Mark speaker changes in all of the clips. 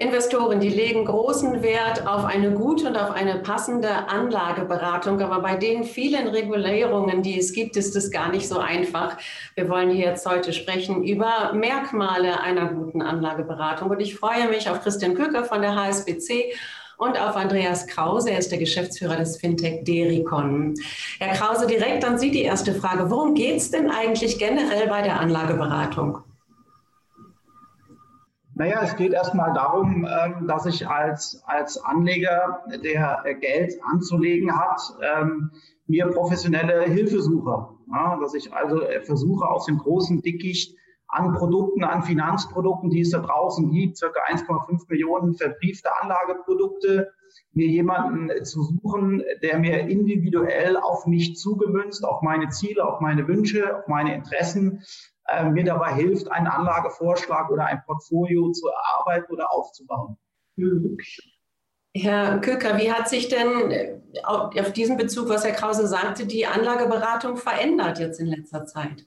Speaker 1: Investoren, die legen großen Wert auf eine gute und auf eine passende Anlageberatung. Aber bei den vielen Regulierungen, die es gibt, ist es gar nicht so einfach. Wir wollen hier jetzt heute sprechen über Merkmale einer guten Anlageberatung. Und ich freue mich auf Christian Köcker von der HSBC und auf Andreas Krause. Er ist der Geschäftsführer des Fintech Dericon. Herr Krause, direkt an Sie die erste Frage. Worum geht es denn eigentlich generell bei der Anlageberatung?
Speaker 2: Naja, es geht erstmal darum, ähm, dass ich als, als Anleger, der Geld anzulegen hat, ähm, mir professionelle Hilfe suche. dass ich also versuche, aus dem großen Dickicht an Produkten, an Finanzprodukten, die es da draußen gibt, circa 1,5 Millionen verbriefte Anlageprodukte, mir jemanden zu suchen, der mir individuell auf mich zugemünzt, auf meine Ziele, auf meine Wünsche, auf meine Interessen äh, mir dabei hilft, einen Anlagevorschlag oder ein Portfolio zu erarbeiten oder aufzubauen.
Speaker 1: Herr Köker, wie hat sich denn äh, auf diesen Bezug, was Herr Krause sagte, die Anlageberatung verändert jetzt in letzter Zeit?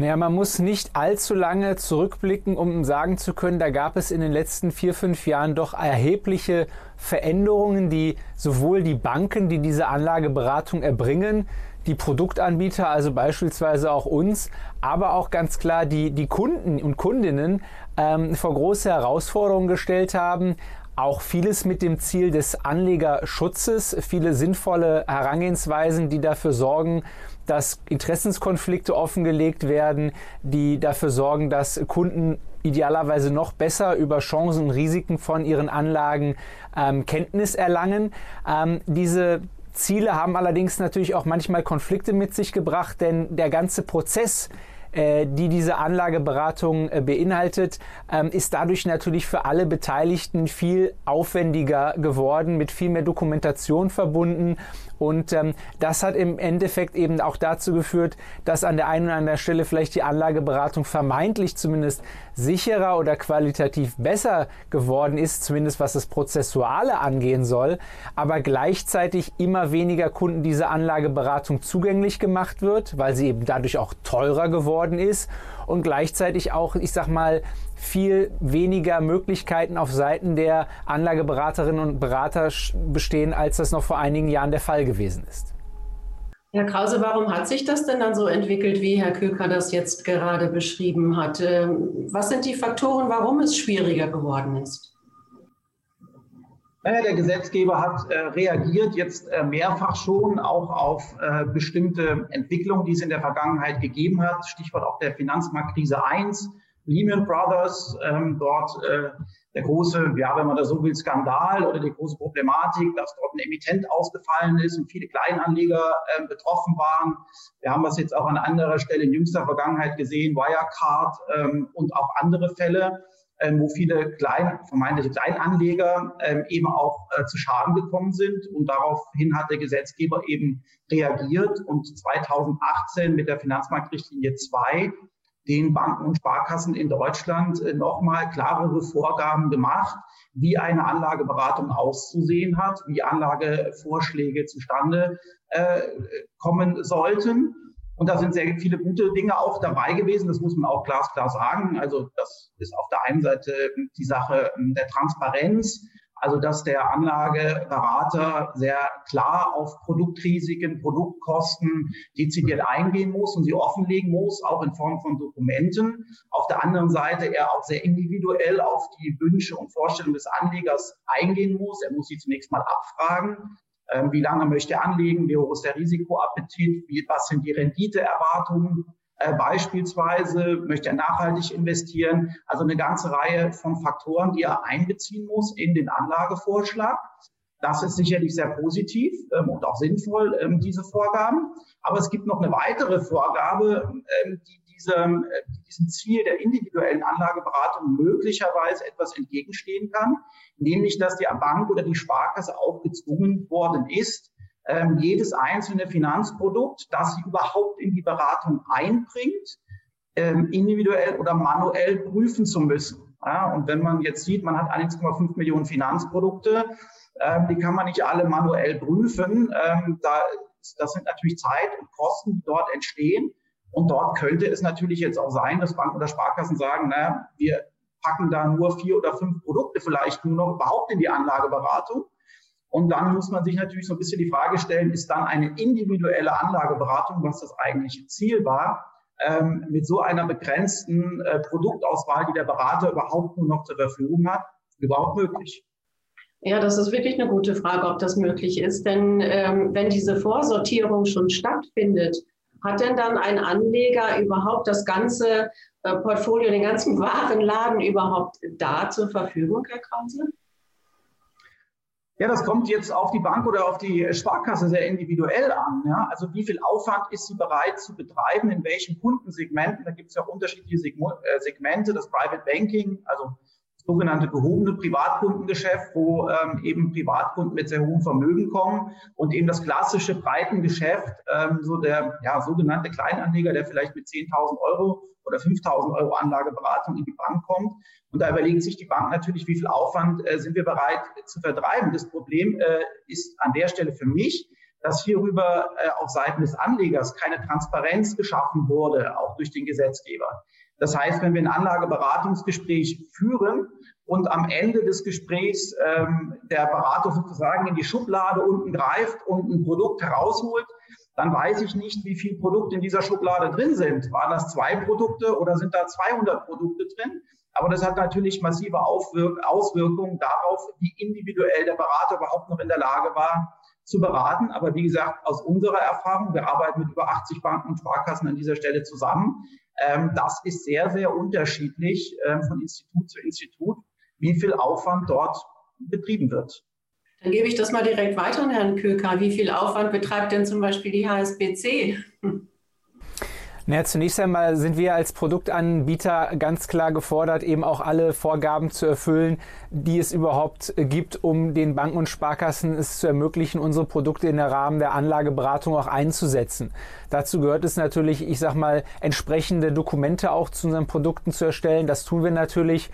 Speaker 3: Naja, man muss nicht allzu lange zurückblicken, um sagen zu können, da gab es in den letzten vier, fünf Jahren doch erhebliche Veränderungen, die sowohl die Banken, die diese Anlageberatung erbringen, die Produktanbieter, also beispielsweise auch uns, aber auch ganz klar die, die Kunden und Kundinnen ähm, vor große Herausforderungen gestellt haben. Auch vieles mit dem Ziel des Anlegerschutzes, viele sinnvolle Herangehensweisen, die dafür sorgen, dass Interessenskonflikte offengelegt werden, die dafür sorgen, dass Kunden idealerweise noch besser über Chancen und Risiken von ihren Anlagen ähm, Kenntnis erlangen. Ähm, diese Ziele haben allerdings natürlich auch manchmal Konflikte mit sich gebracht, denn der ganze Prozess, die diese Anlageberatung äh, beinhaltet, ähm, ist dadurch natürlich für alle Beteiligten viel aufwendiger geworden, mit viel mehr Dokumentation verbunden und ähm, das hat im Endeffekt eben auch dazu geführt, dass an der einen oder anderen Stelle vielleicht die Anlageberatung vermeintlich zumindest sicherer oder qualitativ besser geworden ist, zumindest was das Prozessuale angehen soll, aber gleichzeitig immer weniger Kunden diese Anlageberatung zugänglich gemacht wird, weil sie eben dadurch auch teurer geworden ist und gleichzeitig auch, ich sag mal, viel weniger Möglichkeiten auf Seiten der Anlageberaterinnen und Berater bestehen, als das noch vor einigen Jahren der Fall gewesen ist.
Speaker 1: Herr Krause, warum hat sich das denn dann so entwickelt, wie Herr Köker das jetzt gerade beschrieben hat? Ähm, was sind die Faktoren, warum es schwieriger geworden ist?
Speaker 2: Naja, der Gesetzgeber hat äh, reagiert jetzt äh, mehrfach schon auch auf äh, bestimmte Entwicklungen, die es in der Vergangenheit gegeben hat. Stichwort auch der Finanzmarktkrise 1 Lehman Brothers, ähm, dort äh, der große, ja, wenn man da so will, Skandal oder die große Problematik, dass dort ein Emittent ausgefallen ist und viele Kleinanleger äh, betroffen waren. Wir haben das jetzt auch an anderer Stelle in jüngster Vergangenheit gesehen, Wirecard ähm, und auch andere Fälle, wo viele kleine, vermeintliche Kleinanleger ähm, eben auch äh, zu Schaden gekommen sind. Und daraufhin hat der Gesetzgeber eben reagiert und 2018 mit der Finanzmarktrichtlinie 2 den Banken und Sparkassen in Deutschland äh, nochmal klarere Vorgaben gemacht, wie eine Anlageberatung auszusehen hat, wie Anlagevorschläge zustande äh, kommen sollten. Und da sind sehr viele gute Dinge auch dabei gewesen. Das muss man auch glasklar sagen. Also das ist auf der einen Seite die Sache der Transparenz. Also dass der Anlageberater sehr klar auf Produktrisiken, Produktkosten dezidiert eingehen muss und sie offenlegen muss, auch in Form von Dokumenten. Auf der anderen Seite er auch sehr individuell auf die Wünsche und Vorstellungen des Anlegers eingehen muss. Er muss sie zunächst mal abfragen. Ähm, wie lange möchte er anlegen? Wie hoch ist der Risikoappetit? Wie, was sind die Renditeerwartungen? Äh, beispielsweise möchte er nachhaltig investieren. Also eine ganze Reihe von Faktoren, die er einbeziehen muss in den Anlagevorschlag. Das ist sicherlich sehr positiv ähm, und auch sinnvoll, ähm, diese Vorgaben. Aber es gibt noch eine weitere Vorgabe, ähm, die diesem, äh, diesem Ziel der individuellen Anlageberatung möglicherweise etwas entgegenstehen kann, nämlich dass die Bank oder die Sparkasse auch gezwungen worden ist, ähm, jedes einzelne Finanzprodukt, das sie überhaupt in die Beratung einbringt, ähm, individuell oder manuell prüfen zu müssen. Und wenn man jetzt sieht, man hat 1,5 Millionen Finanzprodukte, ähm, die kann man nicht alle manuell prüfen. Da, das sind natürlich Zeit und Kosten, die dort entstehen. Und dort könnte es natürlich jetzt auch sein, dass Banken oder Sparkassen sagen, naja, wir packen da nur vier oder fünf Produkte vielleicht nur noch überhaupt in die Anlageberatung. Und dann muss man sich natürlich so ein bisschen die Frage stellen, ist dann eine individuelle Anlageberatung, was das eigentliche Ziel war, ähm, mit so einer begrenzten äh, Produktauswahl, die der Berater überhaupt nur noch zur Verfügung hat, überhaupt möglich?
Speaker 1: Ja, das ist wirklich eine gute Frage, ob das möglich ist. Denn ähm, wenn diese Vorsortierung schon stattfindet, hat denn dann ein Anleger überhaupt das ganze äh, Portfolio, den ganzen Warenladen überhaupt da zur Verfügung, Herr Krause?
Speaker 2: Ja, das kommt jetzt auf die Bank oder auf die Sparkasse sehr individuell an. Ja? Also wie viel Aufwand ist sie bereit zu betreiben, in welchen Kundensegmenten? Da gibt es ja unterschiedliche äh, Segmente, das Private Banking, also sogenannte gehobene Privatkundengeschäft, wo ähm, eben Privatkunden mit sehr hohem Vermögen kommen und eben das klassische Breitengeschäft, ähm, so der ja, sogenannte Kleinanleger, der vielleicht mit 10.000 Euro oder 5.000 Euro Anlageberatung in die Bank kommt. Und da überlegt sich die Bank natürlich, wie viel Aufwand äh, sind wir bereit zu vertreiben. Das Problem äh, ist an der Stelle für mich, dass hierüber äh, auf Seiten des Anlegers keine Transparenz geschaffen wurde, auch durch den Gesetzgeber. Das heißt, wenn wir ein Anlageberatungsgespräch führen und am Ende des Gesprächs ähm, der Berater sozusagen in die Schublade unten greift und ein Produkt herausholt, dann weiß ich nicht, wie viele Produkte in dieser Schublade drin sind. Waren das zwei Produkte oder sind da 200 Produkte drin? Aber das hat natürlich massive Auswirkungen darauf, wie individuell der Berater überhaupt noch in der Lage war, zu beraten. Aber wie gesagt, aus unserer Erfahrung, wir arbeiten mit über 80 Banken und Sparkassen an dieser Stelle zusammen, das ist sehr, sehr unterschiedlich ähm, von Institut zu Institut, wie viel Aufwand dort betrieben wird.
Speaker 1: Dann gebe ich das mal direkt weiter an Herrn Köker. Wie viel Aufwand betreibt denn zum Beispiel die HSBC?
Speaker 3: Naja, zunächst einmal sind wir als Produktanbieter ganz klar gefordert, eben auch alle Vorgaben zu erfüllen, die es überhaupt gibt, um den Banken und Sparkassen es zu ermöglichen, unsere Produkte in der Rahmen der Anlageberatung auch einzusetzen. Dazu gehört es natürlich, ich sag mal, entsprechende Dokumente auch zu unseren Produkten zu erstellen. Das tun wir natürlich.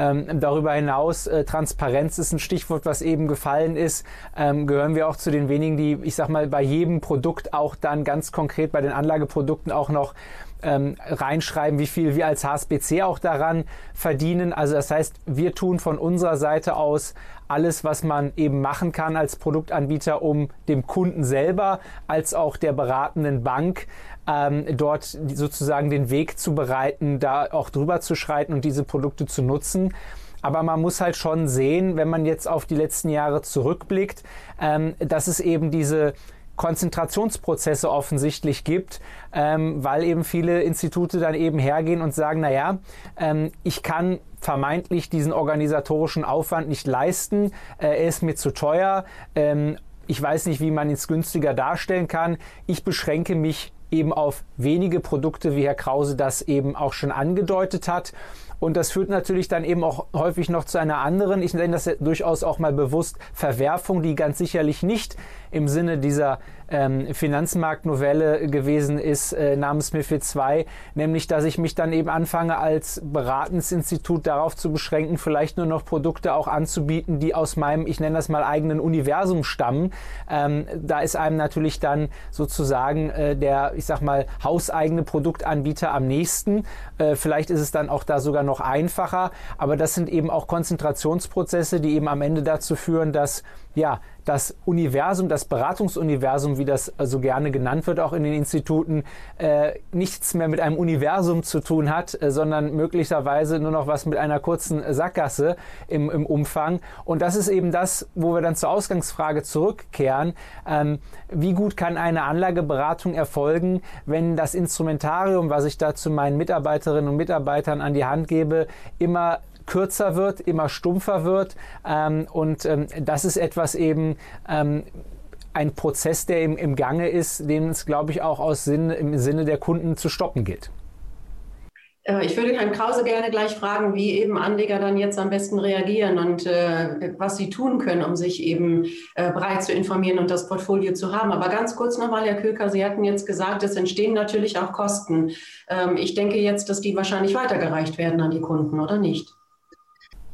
Speaker 3: Ähm, darüber hinaus, äh, Transparenz ist ein Stichwort, was eben gefallen ist. Ähm, gehören wir auch zu den wenigen, die, ich sag mal, bei jedem Produkt auch dann ganz konkret bei den Anlageprodukten auch noch ähm, reinschreiben, wie viel wir als HSBC auch daran verdienen. Also das heißt, wir tun von unserer Seite aus alles, was man eben machen kann als Produktanbieter, um dem Kunden selber als auch der beratenden Bank ähm, dort sozusagen den Weg zu bereiten, da auch drüber zu schreiten und diese Produkte zu nutzen. Aber man muss halt schon sehen, wenn man jetzt auf die letzten Jahre zurückblickt, ähm, dass es eben diese Konzentrationsprozesse offensichtlich gibt, ähm, weil eben viele Institute dann eben hergehen und sagen, naja, ähm, ich kann vermeintlich diesen organisatorischen Aufwand nicht leisten, äh, er ist mir zu teuer, ähm, ich weiß nicht, wie man es günstiger darstellen kann, ich beschränke mich eben auf wenige Produkte, wie Herr Krause das eben auch schon angedeutet hat. Und das führt natürlich dann eben auch häufig noch zu einer anderen, ich nenne das durchaus auch mal bewusst, Verwerfung, die ganz sicherlich nicht im Sinne dieser ähm, Finanzmarktnovelle gewesen ist äh, namens MIFID II, nämlich dass ich mich dann eben anfange als Beratensinstitut darauf zu beschränken, vielleicht nur noch Produkte auch anzubieten, die aus meinem, ich nenne das mal eigenen Universum stammen. Ähm, da ist einem natürlich dann sozusagen äh, der, ich sag mal, hauseigene Produktanbieter am nächsten. Äh, vielleicht ist es dann auch da sogar noch einfacher, aber das sind eben auch Konzentrationsprozesse, die eben am Ende dazu führen, dass ja, das Universum, das Beratungsuniversum, wie das so gerne genannt wird, auch in den Instituten, äh, nichts mehr mit einem Universum zu tun hat, äh, sondern möglicherweise nur noch was mit einer kurzen Sackgasse im, im Umfang. Und das ist eben das, wo wir dann zur Ausgangsfrage zurückkehren. Ähm, wie gut kann eine Anlageberatung erfolgen, wenn das Instrumentarium, was ich da zu meinen Mitarbeiterinnen und Mitarbeitern an die Hand gebe, immer kürzer wird, immer stumpfer wird. Ähm, und ähm, das ist etwas eben, ähm, ein Prozess, der im, im Gange ist, den es, glaube ich, auch aus Sinn, im Sinne der Kunden zu stoppen gilt.
Speaker 1: Äh, ich würde Herrn Krause gerne gleich fragen, wie eben Anleger dann jetzt am besten reagieren und äh, was sie tun können, um sich eben äh, breit zu informieren und das Portfolio zu haben. Aber ganz kurz nochmal, Herr Köker, Sie hatten jetzt gesagt, es entstehen natürlich auch Kosten. Ähm, ich denke jetzt, dass die wahrscheinlich weitergereicht werden an die Kunden, oder nicht?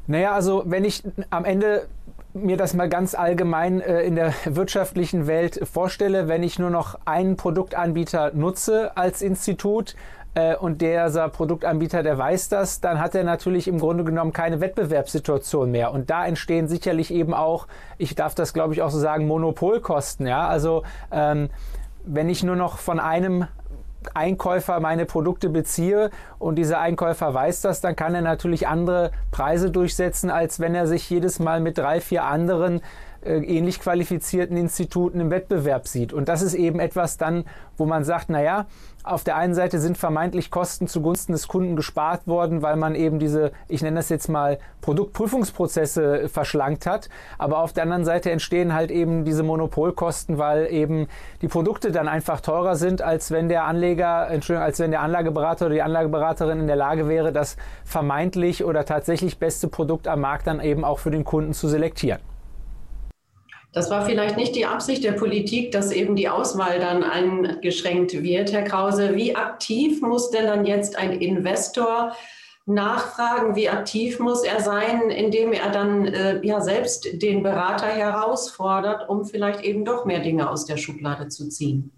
Speaker 3: Naja, also wenn ich am Ende mir das mal ganz allgemein äh, in der wirtschaftlichen Welt vorstelle, wenn ich nur noch einen Produktanbieter nutze als Institut, äh, und dieser Produktanbieter, der weiß das, dann hat er natürlich im Grunde genommen keine Wettbewerbssituation mehr. Und da entstehen sicherlich eben auch, ich darf das glaube ich auch so sagen, Monopolkosten. Ja, also ähm, wenn ich nur noch von einem Einkäufer meine Produkte beziehe und dieser Einkäufer weiß das, dann kann er natürlich andere Preise durchsetzen, als wenn er sich jedes Mal mit drei, vier anderen ähnlich qualifizierten Instituten im Wettbewerb sieht. Und das ist eben etwas dann, wo man sagt, naja, auf der einen Seite sind vermeintlich Kosten zugunsten des Kunden gespart worden, weil man eben diese, ich nenne das jetzt mal, Produktprüfungsprozesse verschlankt hat. Aber auf der anderen Seite entstehen halt eben diese Monopolkosten, weil eben die Produkte dann einfach teurer sind, als wenn der Anleger, Entschuldigung, als wenn der Anlageberater oder die Anlageberaterin in der Lage wäre, das vermeintlich oder tatsächlich beste Produkt am Markt dann eben auch für den Kunden zu selektieren.
Speaker 1: Das war vielleicht nicht die Absicht der Politik, dass eben die Auswahl dann eingeschränkt wird. Herr Krause, wie aktiv muss denn dann jetzt ein Investor nachfragen? Wie aktiv muss er sein, indem er dann äh, ja selbst den Berater herausfordert, um vielleicht eben doch mehr Dinge aus der Schublade zu ziehen?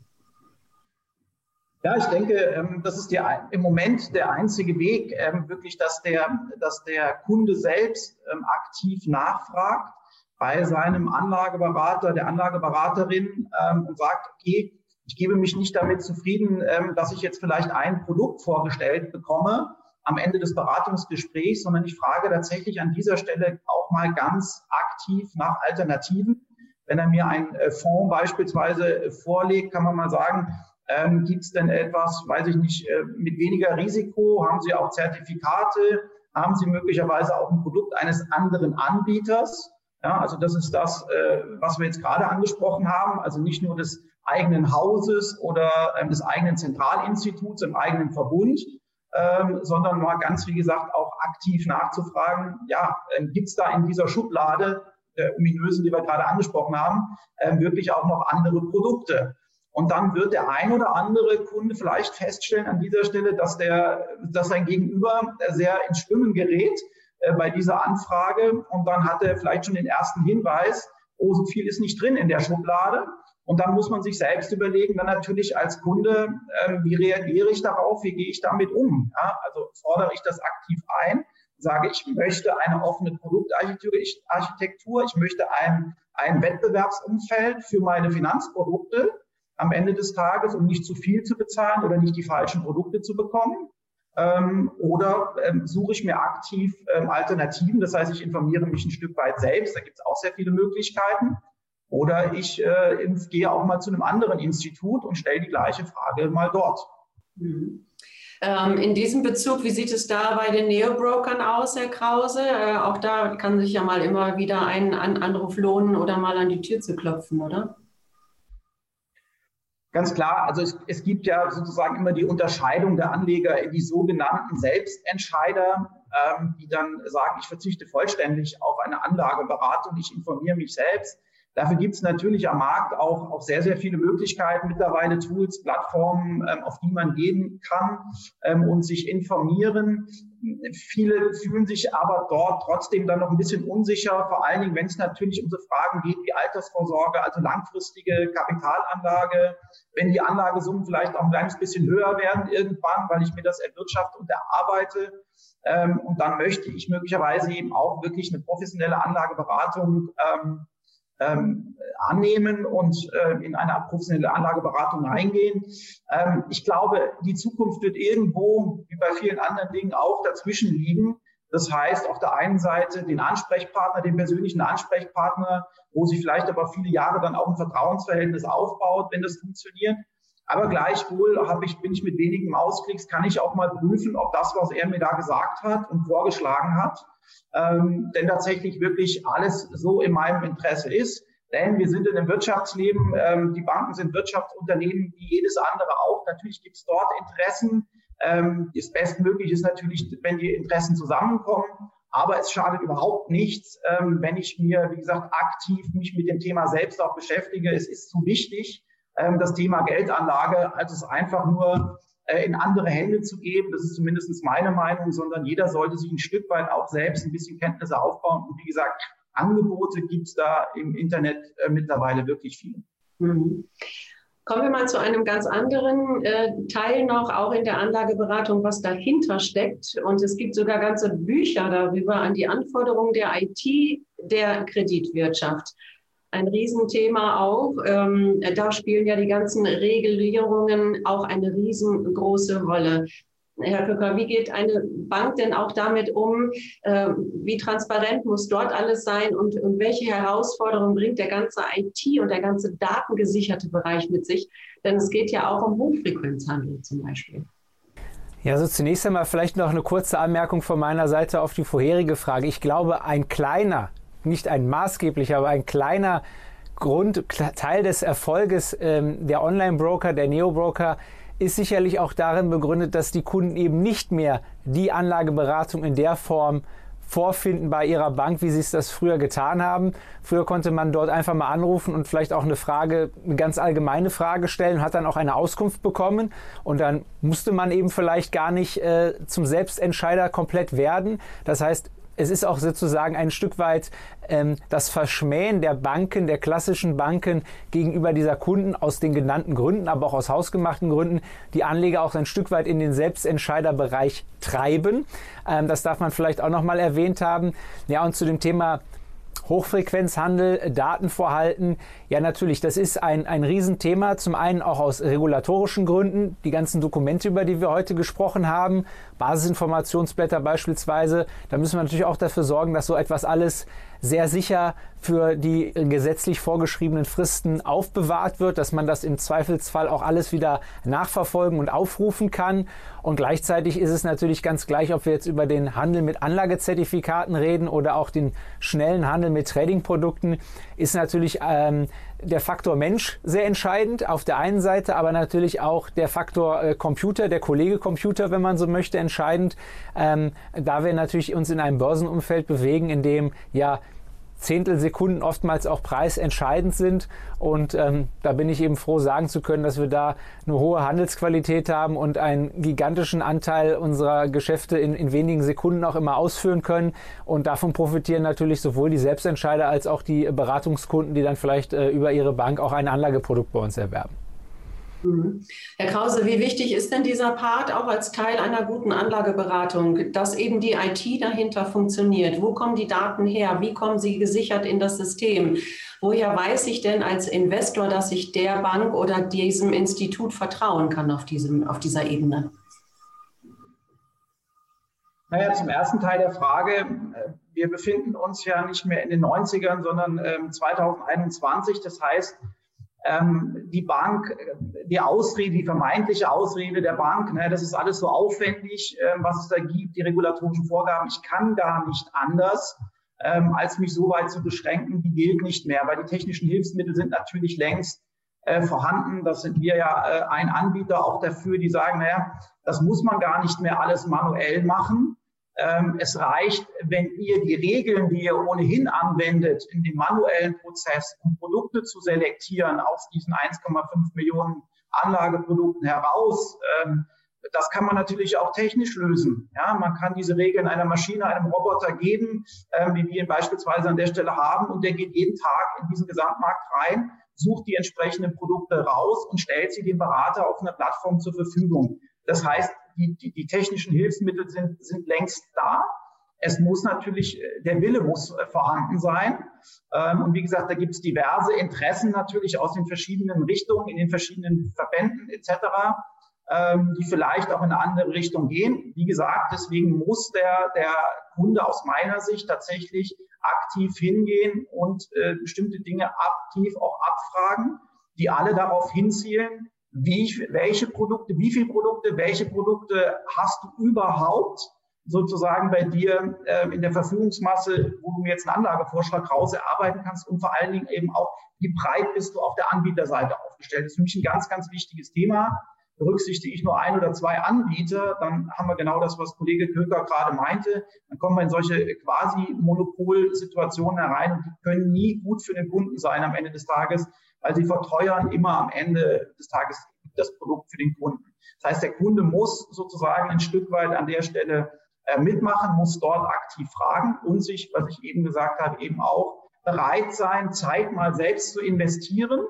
Speaker 2: Ja, ich denke, ähm, das ist der, im Moment der einzige Weg, ähm, wirklich, dass der, dass der Kunde selbst ähm, aktiv nachfragt bei seinem Anlageberater, der Anlageberaterin ähm, und sagt, okay, ich gebe mich nicht damit zufrieden, ähm, dass ich jetzt vielleicht ein Produkt vorgestellt bekomme am Ende des Beratungsgesprächs, sondern ich frage tatsächlich an dieser Stelle auch mal ganz aktiv nach Alternativen. Wenn er mir einen äh, Fonds beispielsweise vorlegt, kann man mal sagen, ähm, gibt es denn etwas, weiß ich nicht, äh, mit weniger Risiko? Haben Sie auch Zertifikate? Haben Sie möglicherweise auch ein Produkt eines anderen Anbieters? Ja, also das ist das, äh, was wir jetzt gerade angesprochen haben, also nicht nur des eigenen Hauses oder ähm, des eigenen Zentralinstituts im eigenen Verbund, ähm, sondern mal ganz, wie gesagt, auch aktiv nachzufragen, ja, äh, gibt es da in dieser Schublade der ominösen, die wir gerade angesprochen haben, äh, wirklich auch noch andere Produkte? Und dann wird der ein oder andere Kunde vielleicht feststellen an dieser Stelle, dass der, dass sein Gegenüber sehr ins Schwimmen gerät, äh, bei dieser Anfrage und dann hat er vielleicht schon den ersten Hinweis, oh, so viel ist nicht drin in der Schublade. Und dann muss man sich selbst überlegen, dann natürlich als Kunde, äh, wie reagiere ich darauf, wie gehe ich damit um? Ja, also fordere ich das aktiv ein, sage ich möchte eine offene Produktarchitektur, ich möchte ein, ein Wettbewerbsumfeld für meine Finanzprodukte am Ende des Tages, um nicht zu viel zu bezahlen oder nicht die falschen Produkte zu bekommen. Ähm, oder ähm, suche ich mir aktiv ähm, Alternativen, das heißt, ich informiere mich ein Stück weit selbst, da gibt es auch sehr viele Möglichkeiten. Oder ich äh, gehe auch mal zu einem anderen Institut und stelle die gleiche Frage mal dort.
Speaker 1: Mhm. Ähm, in diesem Bezug, wie sieht es da bei den Neo-Brokern aus, Herr Krause? Äh, auch da kann sich ja mal immer wieder ein Anruf lohnen oder mal an die Tür zu klopfen, oder?
Speaker 2: Ganz klar, also es, es, gibt ja sozusagen immer die Unterscheidung der Anleger in die sogenannten Selbstentscheider, ähm, die dann sagen, ich verzichte vollständig auf eine Anlageberatung, ich informiere mich selbst. Dafür gibt es natürlich am Markt auch, auch sehr, sehr viele Möglichkeiten, mittlerweile Tools, Plattformen, ähm, auf die man gehen kann ähm, und sich informieren. Viele fühlen sich aber dort trotzdem dann noch ein bisschen unsicher, vor allen Dingen, wenn es natürlich um so Fragen geht wie Altersvorsorge, also langfristige Kapitalanlage, wenn die Anlagesummen vielleicht auch ein kleines bisschen höher werden irgendwann, weil ich mir das erwirtschafte und erarbeite. Ähm, und dann möchte ich möglicherweise eben auch wirklich eine professionelle Anlageberatung ähm, annehmen und äh, in eine professionelle Anlageberatung eingehen. Ähm, ich glaube, die Zukunft wird irgendwo, wie bei vielen anderen Dingen, auch dazwischen liegen. Das heißt, auf der einen Seite den Ansprechpartner, den persönlichen Ansprechpartner, wo sich vielleicht aber viele Jahre dann auch ein Vertrauensverhältnis aufbaut, wenn das funktioniert. Aber gleichwohl habe ich, bin ich mit wenigen Mausklicks, kann ich auch mal prüfen, ob das, was er mir da gesagt hat und vorgeschlagen hat, ähm, denn tatsächlich wirklich alles so in meinem Interesse ist. Denn wir sind in einem Wirtschaftsleben, ähm, die Banken sind Wirtschaftsunternehmen wie jedes andere auch. Natürlich gibt es dort Interessen. Ähm, das Bestmögliche ist natürlich, wenn die Interessen zusammenkommen. Aber es schadet überhaupt nichts, ähm, wenn ich mir, wie gesagt, aktiv mich mit dem Thema selbst auch beschäftige. Es ist zu wichtig, ähm, das Thema Geldanlage, als es einfach nur in andere Hände zu geben. Das ist zumindest meine Meinung, sondern jeder sollte sich ein Stück weit auch selbst ein bisschen Kenntnisse aufbauen. Und wie gesagt, Angebote gibt es da im Internet äh, mittlerweile wirklich viele.
Speaker 1: Mhm. Kommen wir mal zu einem ganz anderen äh, Teil noch, auch in der Anlageberatung, was dahinter steckt. Und es gibt sogar ganze Bücher darüber an die Anforderungen der IT der Kreditwirtschaft. Ein Riesenthema auch. Ähm, da spielen ja die ganzen Regulierungen auch eine riesengroße Rolle. Herr Köcker, wie geht eine Bank denn auch damit um? Äh, wie transparent muss dort alles sein und, und welche Herausforderungen bringt der ganze IT und der ganze datengesicherte Bereich mit sich? Denn es geht ja auch um Hochfrequenzhandel zum Beispiel.
Speaker 3: Ja, also zunächst einmal vielleicht noch eine kurze Anmerkung von meiner Seite auf die vorherige Frage. Ich glaube, ein kleiner, nicht ein maßgeblicher, aber ein kleiner Grund, Teil des Erfolges ähm, der Online-Broker, der Neo-Broker ist sicherlich auch darin begründet, dass die Kunden eben nicht mehr die Anlageberatung in der Form vorfinden bei ihrer Bank, wie sie es das früher getan haben. Früher konnte man dort einfach mal anrufen und vielleicht auch eine Frage, eine ganz allgemeine Frage stellen, hat dann auch eine Auskunft bekommen und dann musste man eben vielleicht gar nicht äh, zum Selbstentscheider komplett werden. Das heißt, es ist auch sozusagen ein Stück weit ähm, das Verschmähen der Banken, der klassischen Banken gegenüber dieser Kunden aus den genannten Gründen, aber auch aus hausgemachten Gründen, die Anleger auch ein Stück weit in den Selbstentscheiderbereich treiben. Ähm, das darf man vielleicht auch nochmal erwähnt haben. Ja, und zu dem Thema Hochfrequenzhandel, Datenvorhalten. Ja, natürlich, das ist ein, ein Riesenthema. Zum einen auch aus regulatorischen Gründen. Die ganzen Dokumente, über die wir heute gesprochen haben, Basisinformationsblätter beispielsweise, da müssen wir natürlich auch dafür sorgen, dass so etwas alles sehr sicher für die gesetzlich vorgeschriebenen Fristen aufbewahrt wird, dass man das im Zweifelsfall auch alles wieder nachverfolgen und aufrufen kann. Und gleichzeitig ist es natürlich ganz gleich, ob wir jetzt über den Handel mit Anlagezertifikaten reden oder auch den schnellen Handel mit Tradingprodukten, ist natürlich ähm, der Faktor Mensch sehr entscheidend auf der einen Seite, aber natürlich auch der Faktor äh, Computer, der Kollege Computer, wenn man so möchte, entscheidend, ähm, da wir natürlich uns in einem Börsenumfeld bewegen, in dem ja Zehntelsekunden oftmals auch preisentscheidend sind. Und ähm, da bin ich eben froh, sagen zu können, dass wir da eine hohe Handelsqualität haben und einen gigantischen Anteil unserer Geschäfte in, in wenigen Sekunden auch immer ausführen können. Und davon profitieren natürlich sowohl die Selbstentscheider als auch die Beratungskunden, die dann vielleicht äh, über ihre Bank auch ein Anlageprodukt bei uns erwerben.
Speaker 1: Herr Krause, wie wichtig ist denn dieser Part auch als Teil einer guten Anlageberatung, dass eben die IT dahinter funktioniert? Wo kommen die Daten her? Wie kommen sie gesichert in das System? Woher weiß ich denn als Investor, dass ich der Bank oder diesem Institut vertrauen kann auf, diesem, auf dieser Ebene?
Speaker 2: Naja, zum ersten Teil der Frage. Wir befinden uns ja nicht mehr in den 90ern, sondern 2021. Ähm, das heißt, ähm, die Bank, die Ausrede, die vermeintliche Ausrede der Bank, ne, das ist alles so aufwendig, äh, was es da gibt, die regulatorischen Vorgaben. Ich kann gar nicht anders, ähm, als mich so weit zu beschränken, die gilt nicht mehr, weil die technischen Hilfsmittel sind natürlich längst äh, vorhanden. Das sind wir ja äh, ein Anbieter auch dafür, die sagen, naja, das muss man gar nicht mehr alles manuell machen. Ähm, es reicht, wenn ihr die Regeln, die ihr ohnehin anwendet, in dem manuellen Prozess, um Produkte zu selektieren aus diesen 1,5 Millionen Anlageprodukten heraus, ähm, das kann man natürlich auch technisch lösen. Ja, man kann diese Regeln einer Maschine, einem Roboter geben, ähm, wie wir ihn beispielsweise an der Stelle haben, und der geht jeden Tag in diesen Gesamtmarkt rein, sucht die entsprechenden Produkte raus und stellt sie dem Berater auf einer Plattform zur Verfügung. Das heißt, die, die, die technischen Hilfsmittel sind, sind längst da. Es muss natürlich, äh, der Wille muss äh, vorhanden sein. Ähm, und wie gesagt, da gibt es diverse Interessen natürlich aus den verschiedenen Richtungen, in den verschiedenen Verbänden etc., ähm, die vielleicht auch in eine andere Richtung gehen. Wie gesagt, deswegen muss der, der Kunde aus meiner Sicht tatsächlich aktiv hingehen und äh, bestimmte Dinge aktiv auch abfragen, die alle darauf hinzielen, wie, welche Produkte, wie viele Produkte, welche Produkte hast du überhaupt sozusagen bei dir äh, in der Verfügungsmasse, wo du mir jetzt einen Anlagevorschlag raus erarbeiten kannst und vor allen Dingen eben auch, wie breit bist du auf der Anbieterseite aufgestellt. Das ist für mich ein ganz, ganz wichtiges Thema. Berücksichtige ich nur ein oder zwei Anbieter, dann haben wir genau das, was Kollege Köker gerade meinte. Dann kommen wir in solche quasi Monopolsituationen herein und die können nie gut für den Kunden sein am Ende des Tages, weil sie verteuern immer am Ende des Tages das Produkt für den Kunden. Das heißt, der Kunde muss sozusagen ein Stück weit an der Stelle äh, mitmachen, muss dort aktiv fragen und sich, was ich eben gesagt habe, eben auch bereit sein, Zeit mal selbst zu investieren.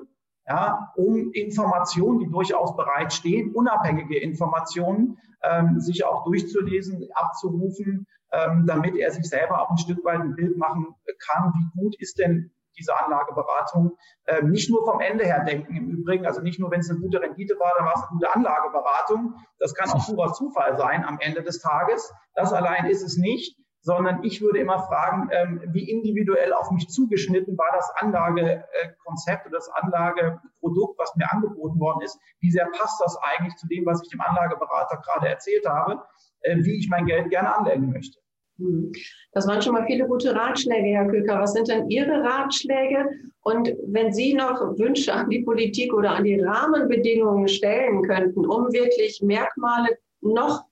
Speaker 2: Ja, um Informationen, die durchaus bereitstehen, unabhängige Informationen, ähm, sich auch durchzulesen, abzurufen, ähm, damit er sich selber auch ein Stück weit ein Bild machen kann, wie gut ist denn diese Anlageberatung. Ähm, nicht nur vom Ende her denken im Übrigen, also nicht nur, wenn es eine gute Rendite war, dann war es eine gute Anlageberatung. Das kann auch purer Zufall sein am Ende des Tages. Das allein ist es nicht sondern ich würde immer fragen, ähm, wie individuell auf mich zugeschnitten war das Anlagekonzept oder das Anlageprodukt, was mir angeboten worden ist. Wie sehr passt das eigentlich zu dem, was ich dem Anlageberater gerade erzählt habe, äh, wie ich mein Geld gerne anlegen möchte.
Speaker 1: Hm. Das waren schon mal viele gute Ratschläge, Herr Köker. Was sind denn Ihre Ratschläge? Und wenn Sie noch Wünsche an die Politik oder an die Rahmenbedingungen stellen könnten, um wirklich Merkmale noch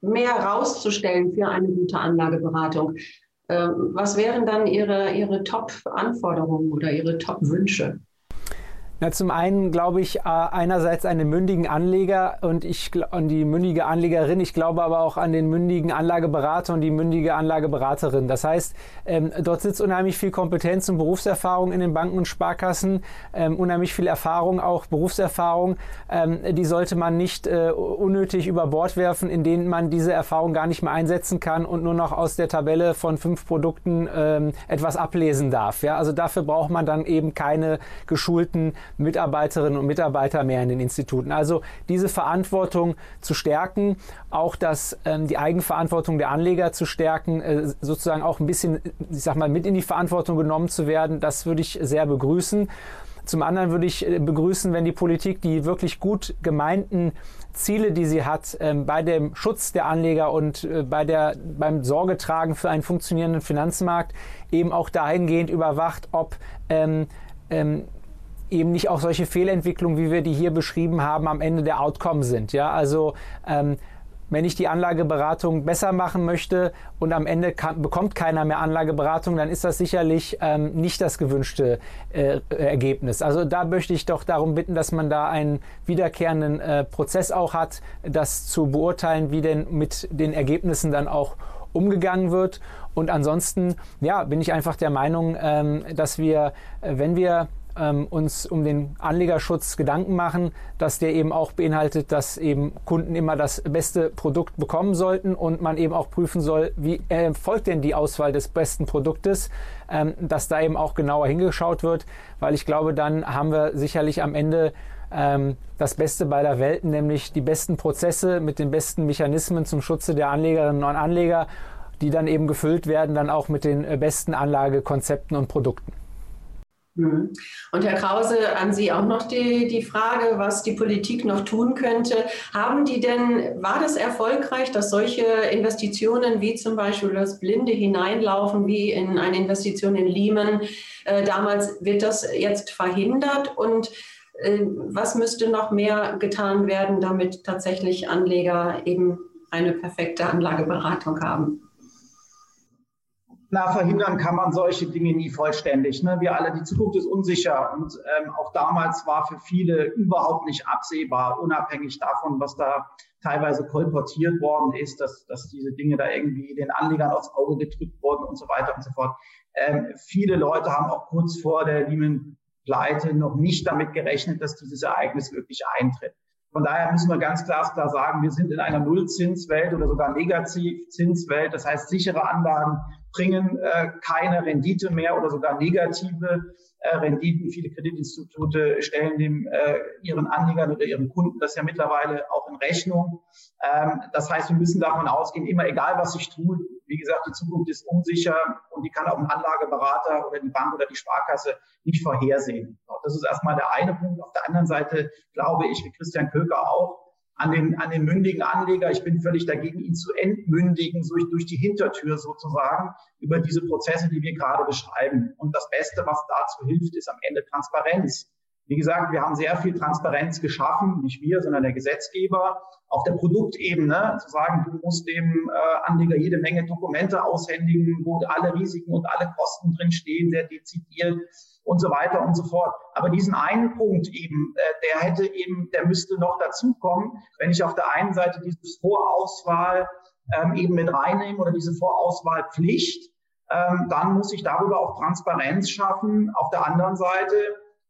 Speaker 1: mehr rauszustellen für eine gute Anlageberatung. Ähm, was wären dann Ihre, Ihre Top-Anforderungen oder Ihre Top-Wünsche?
Speaker 3: Na, zum einen glaube ich äh, einerseits an den mündigen Anleger und ich an die mündige Anlegerin. Ich glaube aber auch an den mündigen Anlageberater und die mündige Anlageberaterin. Das heißt, ähm, dort sitzt unheimlich viel Kompetenz und Berufserfahrung in den Banken und Sparkassen, ähm, unheimlich viel Erfahrung, auch Berufserfahrung. Ähm, die sollte man nicht äh, unnötig über Bord werfen, in denen man diese Erfahrung gar nicht mehr einsetzen kann und nur noch aus der Tabelle von fünf Produkten ähm, etwas ablesen darf. Ja, also dafür braucht man dann eben keine geschulten Mitarbeiterinnen und Mitarbeiter mehr in den Instituten. Also diese Verantwortung zu stärken, auch das, ähm, die Eigenverantwortung der Anleger zu stärken, äh, sozusagen auch ein bisschen, ich sag mal, mit in die Verantwortung genommen zu werden, das würde ich sehr begrüßen. Zum anderen würde ich äh, begrüßen, wenn die Politik die wirklich gut gemeinten Ziele, die sie hat, ähm, bei dem Schutz der Anleger und äh, bei der, beim Sorgetragen für einen funktionierenden Finanzmarkt eben auch dahingehend überwacht, ob ähm, ähm, eben nicht auch solche Fehlentwicklungen, wie wir die hier beschrieben haben, am Ende der Outcome sind. Ja, also ähm, wenn ich die Anlageberatung besser machen möchte und am Ende kann, bekommt keiner mehr Anlageberatung, dann ist das sicherlich ähm, nicht das gewünschte äh, Ergebnis. Also da möchte ich doch darum bitten, dass man da einen wiederkehrenden äh, Prozess auch hat, das zu beurteilen, wie denn mit den Ergebnissen dann auch umgegangen wird. Und ansonsten, ja, bin ich einfach der Meinung, ähm, dass wir, äh, wenn wir ähm, uns um den Anlegerschutz Gedanken machen, dass der eben auch beinhaltet, dass eben Kunden immer das beste Produkt bekommen sollten und man eben auch prüfen soll, wie erfolgt denn die Auswahl des besten Produktes, ähm, dass da eben auch genauer hingeschaut wird, weil ich glaube, dann haben wir sicherlich am Ende ähm, das Beste beider Welten, nämlich die besten Prozesse mit den besten Mechanismen zum Schutze der Anlegerinnen und Anleger, die dann eben gefüllt werden, dann auch mit den äh, besten Anlagekonzepten und Produkten.
Speaker 1: Mhm. Und Herr Krause, an Sie auch noch die, die Frage, was die Politik noch tun könnte. Haben die denn, war das erfolgreich, dass solche Investitionen wie zum Beispiel das Blinde hineinlaufen, wie in eine Investition in Lehman, äh, damals wird das jetzt verhindert und äh, was müsste noch mehr getan werden, damit tatsächlich Anleger eben eine perfekte Anlageberatung haben?
Speaker 2: Na, verhindern kann man solche Dinge nie vollständig. Ne? Wir alle, die Zukunft ist unsicher und ähm, auch damals war für viele überhaupt nicht absehbar, unabhängig davon, was da teilweise kolportiert worden ist, dass, dass diese Dinge da irgendwie den Anlegern aufs Auge gedrückt wurden und so weiter und so fort. Ähm, viele Leute haben auch kurz vor der Lehman-Pleite noch nicht damit gerechnet, dass dieses Ereignis wirklich eintritt. Von daher müssen wir ganz klar klar sagen, wir sind in einer Nullzinswelt oder sogar Negativzinswelt. Das heißt, sichere Anlagen bringen äh, keine Rendite mehr oder sogar negative äh, Renditen. Viele Kreditinstitute stellen dem, äh, ihren Anlegern oder ihren Kunden das ja mittlerweile auch in Rechnung. Ähm, das heißt, wir müssen davon ausgehen, immer egal was ich tue, wie gesagt, die Zukunft ist unsicher und die kann auch ein Anlageberater oder die Bank oder die Sparkasse nicht vorhersehen. Das ist erstmal der eine Punkt. Auf der anderen Seite glaube ich, wie Christian Köker auch, an den, an den mündigen Anleger. Ich bin völlig dagegen, ihn zu entmündigen, durch, durch die Hintertür sozusagen, über diese Prozesse, die wir gerade beschreiben. Und das Beste, was dazu hilft, ist am Ende Transparenz. Wie gesagt, wir haben sehr viel Transparenz geschaffen, nicht wir, sondern der Gesetzgeber. Auf der Produktebene zu sagen, du musst dem äh, Anleger jede Menge Dokumente aushändigen, wo alle Risiken und alle Kosten drin stehen, sehr dezidiert und so weiter und so fort. Aber diesen einen Punkt eben, äh, der hätte eben, der müsste noch dazukommen, wenn ich auf der einen Seite diese Vorauswahl ähm, eben mit reinnehme oder diese Vorauswahlpflicht, ähm, dann muss ich darüber auch Transparenz schaffen. Auf der anderen Seite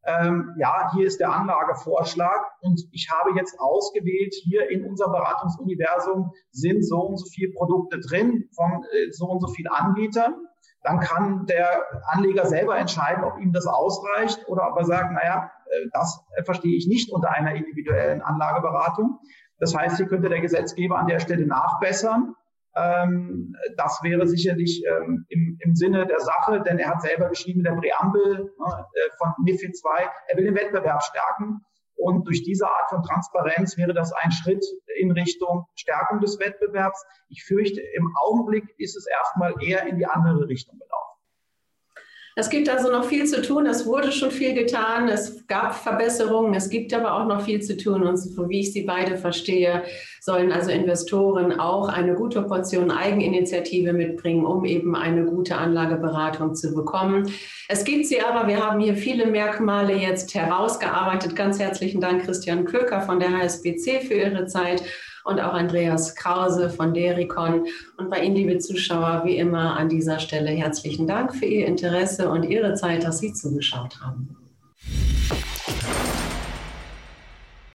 Speaker 2: ähm, ja, hier ist der Anlagevorschlag und ich habe jetzt ausgewählt, hier in unserem Beratungsuniversum sind so und so viele Produkte drin von äh, so und so vielen Anbietern. Dann kann der Anleger selber entscheiden, ob ihm das ausreicht oder ob er sagt, naja, äh, das verstehe ich nicht unter einer individuellen Anlageberatung. Das heißt, hier könnte der Gesetzgeber an der Stelle nachbessern ähm, das wäre sicherlich ähm, im, im Sinne der Sache, denn er hat selber geschrieben in der Präambel ne, äh, von MIFID II, er will den Wettbewerb stärken. Und durch diese Art von Transparenz wäre das ein Schritt in Richtung Stärkung des Wettbewerbs. Ich fürchte, im Augenblick ist es erstmal eher in die andere Richtung gelaufen.
Speaker 1: Es gibt also noch viel zu tun. Es wurde schon viel getan. Es gab Verbesserungen. Es gibt aber auch noch viel zu tun. Und so wie ich Sie beide verstehe, sollen also Investoren auch eine gute Portion Eigeninitiative mitbringen, um eben eine gute Anlageberatung zu bekommen. Es gibt sie aber. Wir haben hier viele Merkmale jetzt herausgearbeitet. Ganz herzlichen Dank, Christian Köker von der HSBC für Ihre Zeit und auch Andreas Krause von Dericon. Und bei Ihnen, liebe Zuschauer, wie immer an dieser Stelle herzlichen Dank für Ihr Interesse und Ihre Zeit, dass Sie zugeschaut haben.